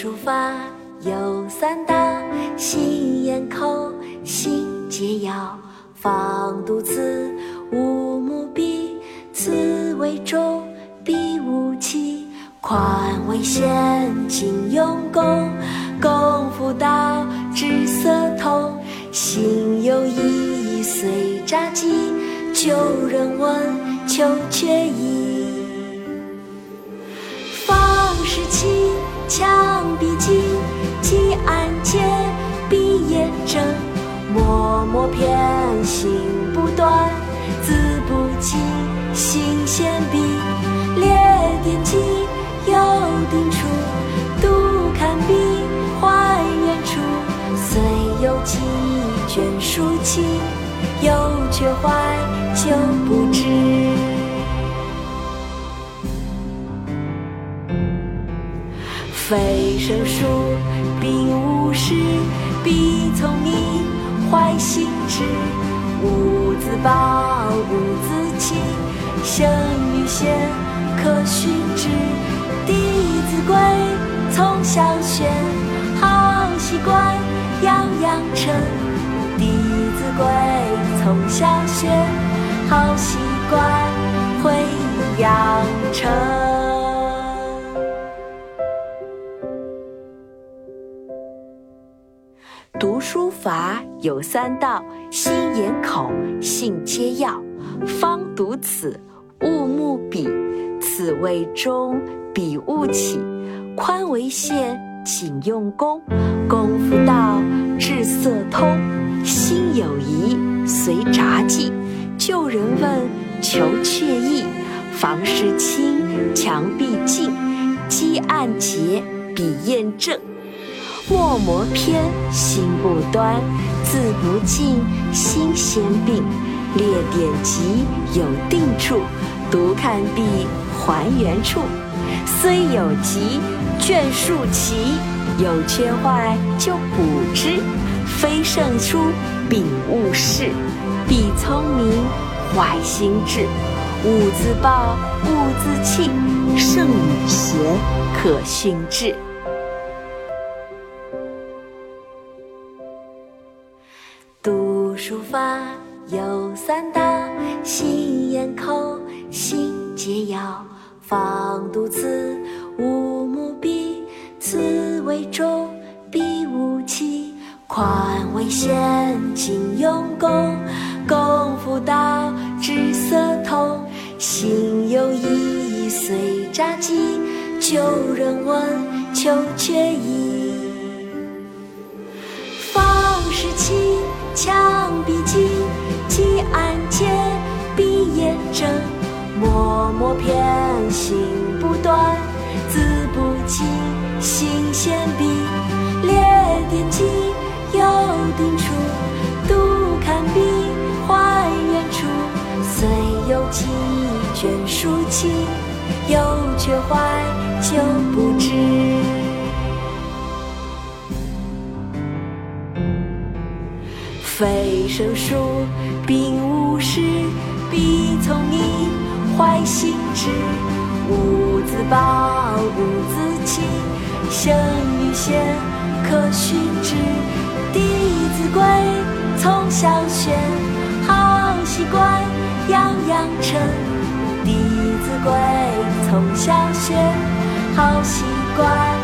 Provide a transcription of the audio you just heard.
书法有三到：心、眼、口。心解药，方读此，无目笔。此为中，必无奇。宽为限，紧用功。功夫到，至色通。心有意，随札记。求人问，求却意。偏，心不断，字不尽，心先笔。列点记，有定处，读看笔，还原处。虽有几卷书契，有却怀旧不知。非生疏，并无实，必从你。怀心志，无自暴，无自弃，生于贤，可训之。弟子规，从小学，好习惯要养成。弟子规，从小学，好习惯会养读书法有三到：心、眼、口，信皆要。方读此，勿目笔。此谓中，笔勿起。宽为限，紧用功。功夫到，至色通。心有疑，随札记。旧人问，求却意。房事清，墙壁净。积案结，笔砚正。墨磨偏，心不端；字不尽，心先病。列典籍，有定处；读看笔，还原处。虽有急，卷数齐；有缺坏，就补之。非圣书，秉勿视；必聪明，怀心志。勿自暴，勿自弃。圣与贤，可训致。读书法有三到：心、眼、口。心皆要，方读此，无目笔。此为中，必无奇。宽为限，紧用功。功夫到，至色通。心有意，随札记。求人问，求却意。急按揭，笔眼正。默默偏，心不断，字不尽，心先笔。列点记，有定处，读看笔，还原处。虽有几卷书契，有却怀旧不知。非生疏，并无实，必从你。怀心志，无自暴，无自弃。生于贤，可训之。弟子规，从小学，好习惯要养成。弟子规，从小学，好习惯。